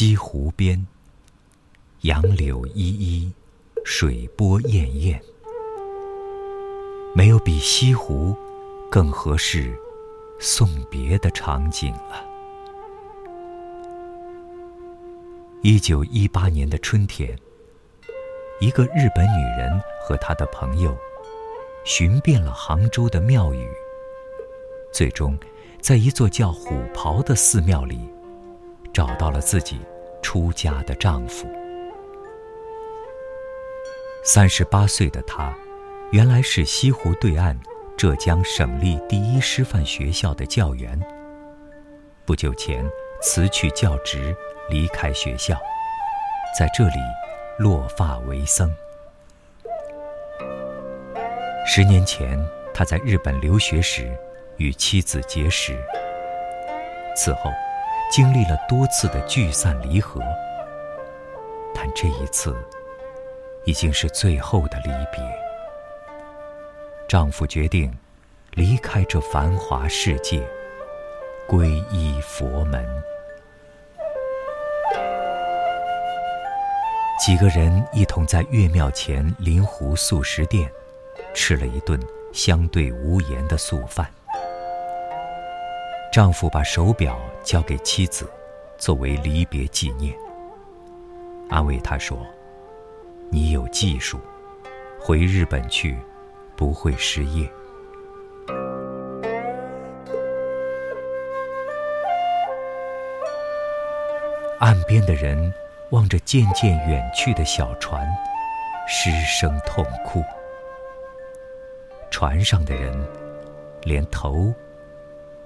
西湖边，杨柳依依，水波滟滟。没有比西湖更合适送别的场景了。一九一八年的春天，一个日本女人和她的朋友寻遍了杭州的庙宇，最终在一座叫虎跑的寺庙里找到了自己出家的丈夫。三十八岁的她。原来是西湖对岸浙江省立第一师范学校的教员。不久前辞去教职，离开学校，在这里落发为僧。十年前，他在日本留学时与妻子结识，此后经历了多次的聚散离合，但这一次已经是最后的离别。丈夫决定离开这繁华世界，皈依佛门。几个人一同在岳庙前临湖素食店吃了一顿相对无言的素饭。丈夫把手表交给妻子，作为离别纪念，安慰她说：“你有技术，回日本去。”不会失业。岸边的人望着渐渐远去的小船，失声痛哭。船上的人连头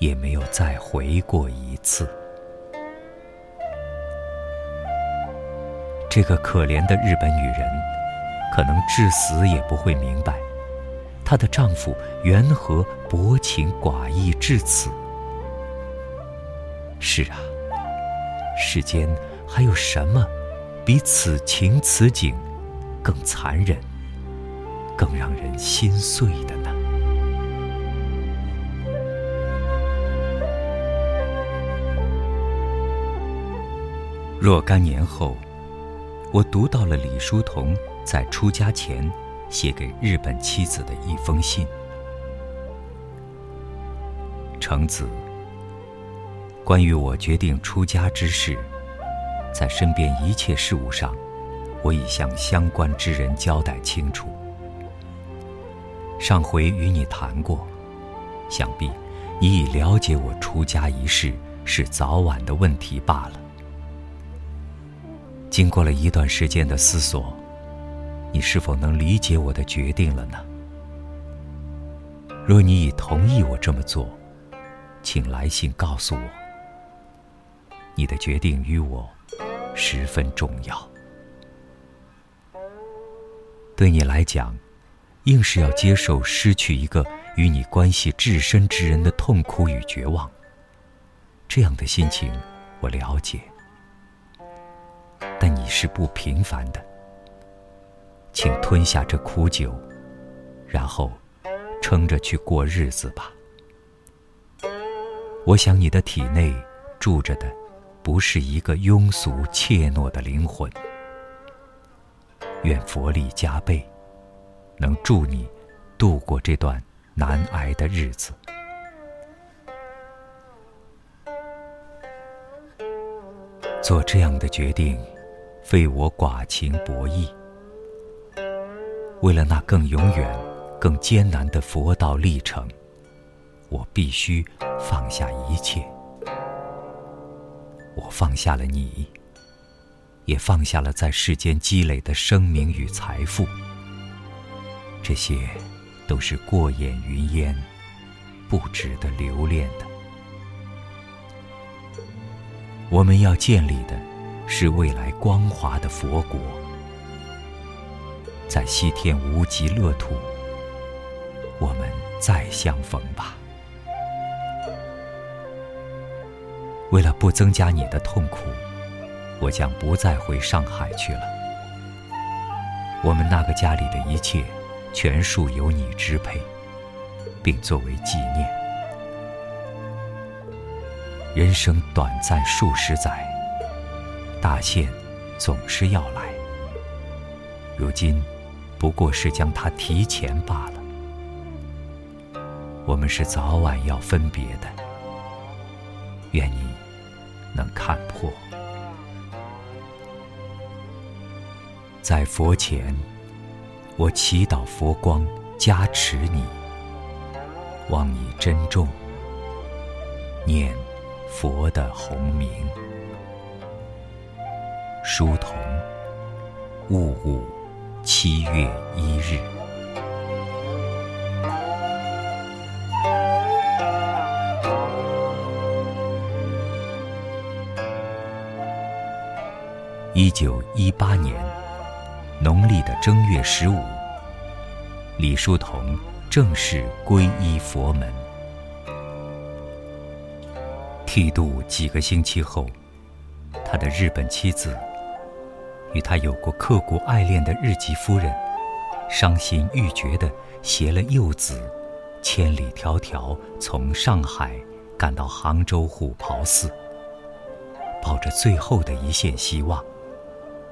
也没有再回过一次。这个可怜的日本女人，可能至死也不会明白。她的丈夫缘何薄情寡义至此？是啊，世间还有什么比此情此景更残忍、更让人心碎的若干年后，我读到了李叔同在出家前。写给日本妻子的一封信，橙子。关于我决定出家之事，在身边一切事务上，我已向相关之人交代清楚。上回与你谈过，想必你已了解我出家一事是早晚的问题罢了。经过了一段时间的思索。你是否能理解我的决定了呢？若你已同意我这么做，请来信告诉我。你的决定与我十分重要。对你来讲，硬是要接受失去一个与你关系至深之人的痛苦与绝望，这样的心情我了解。但你是不平凡的。请吞下这苦酒，然后撑着去过日子吧。我想你的体内住着的，不是一个庸俗怯懦的灵魂。愿佛力加倍，能助你度过这段难挨的日子。做这样的决定，非我寡情薄义。为了那更永远、更艰难的佛道历程，我必须放下一切。我放下了你，也放下了在世间积累的声名与财富。这些都是过眼云烟，不值得留恋的。我们要建立的，是未来光华的佛国。在西天无极乐土，我们再相逢吧。为了不增加你的痛苦，我将不再回上海去了。我们那个家里的一切，全数由你支配，并作为纪念。人生短暂数十载，大限总是要来，如今不过是将它提前罢了。我们是早晚要分别的，愿你能看破。在佛前，我祈祷佛光加持你，望你珍重，念佛的洪名。书童，戊午，七月一日。一九一八年农历的正月十五，李叔同正式皈依佛门。剃度几个星期后，他的日本妻子。与他有过刻骨爱恋的日籍夫人，伤心欲绝地携了幼子，千里迢迢从上海赶到杭州虎跑寺，抱着最后的一线希望，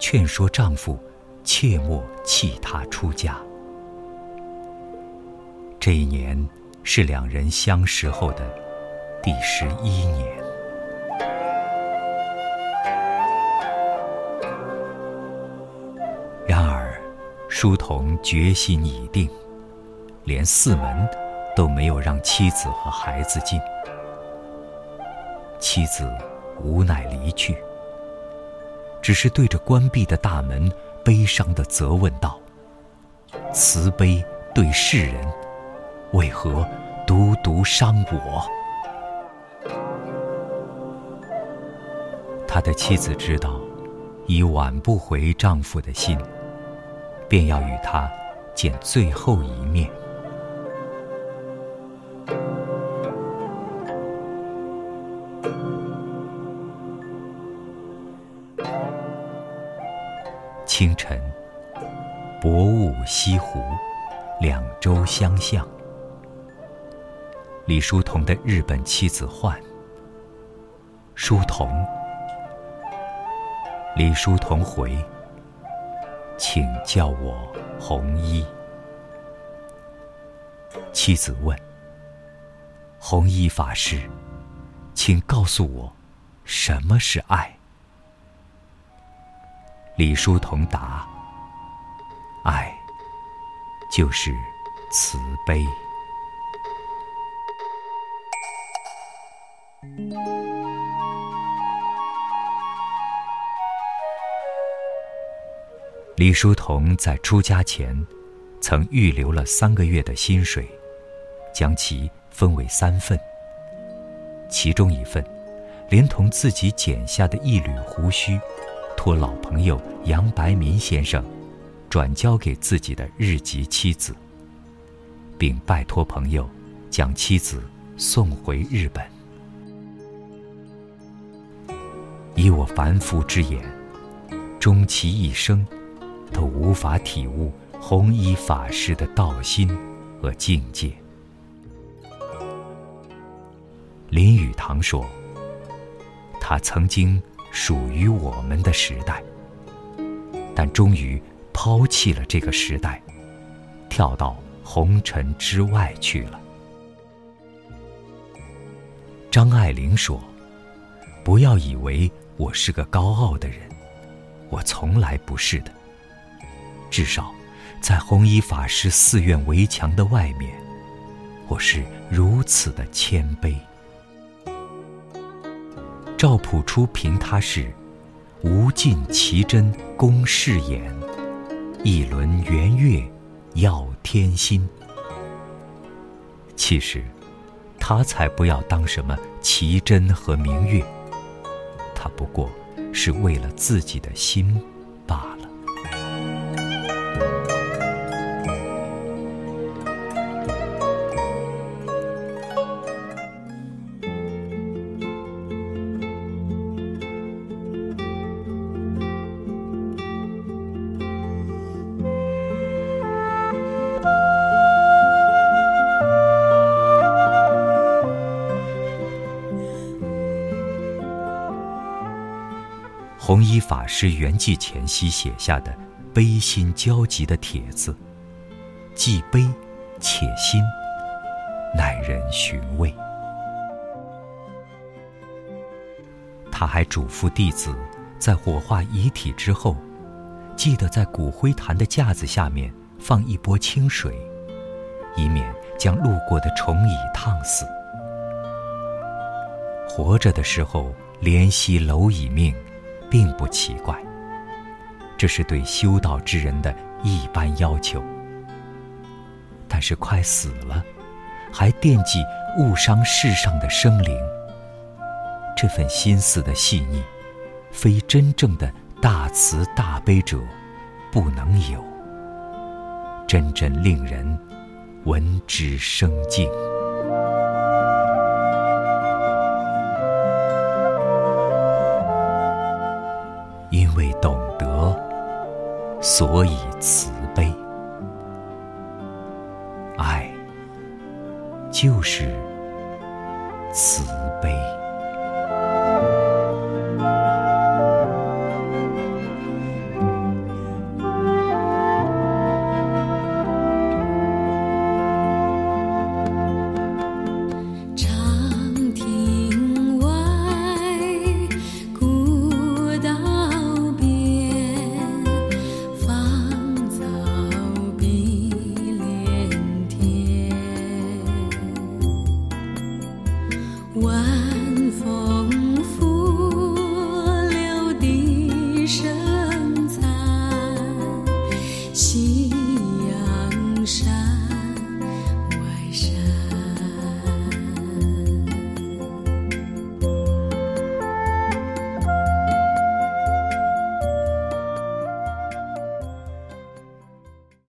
劝说丈夫切莫弃她出家。这一年是两人相识后的第十一年。然而书童决心已定，连寺门都没有让妻子和孩子进。妻子无奈离去，只是对着关闭的大门，悲伤地责问道：“慈悲对世人，为何独独伤我？”他的妻子知道，已挽不回丈夫的心。便要与他见最后一面。清晨，薄雾西湖，两舟相向。李叔同的日本妻子唤：“书童。”李叔同回。请叫我红衣。妻子问：“红衣法师，请告诉我，什么是爱？”李叔同答：“爱，就是慈悲。”李叔同在出家前，曾预留了三个月的薪水，将其分为三份。其中一份，连同自己剪下的一缕胡须，托老朋友杨白民先生，转交给自己的日籍妻子，并拜托朋友，将妻子送回日本。以我凡夫之眼，终其一生。都无法体悟弘一法师的道心和境界。林语堂说：“他曾经属于我们的时代，但终于抛弃了这个时代，跳到红尘之外去了。”张爱玲说：“不要以为我是个高傲的人，我从来不是的。”至少，在弘一法师寺院围墙的外面，我是如此的谦卑。赵朴初评他是“无尽奇珍宫世眼，一轮圆月耀天心”。其实，他才不要当什么奇珍和明月，他不过是为了自己的心弘一法师圆寂前夕写下的悲心交集的帖子，既悲且心，耐人寻味。他还嘱咐弟子，在火化遗体之后，记得在骨灰坛的架子下面放一钵清水，以免将路过的虫蚁烫死。活着的时候怜惜蝼蚁命，并不奇怪，这是对修道之人的一般要求。但是快死了，还惦记误伤世上的生灵。这份心思的细腻，非真正的大慈大悲者不能有，真真令人闻之生敬。所以慈悲。爱就是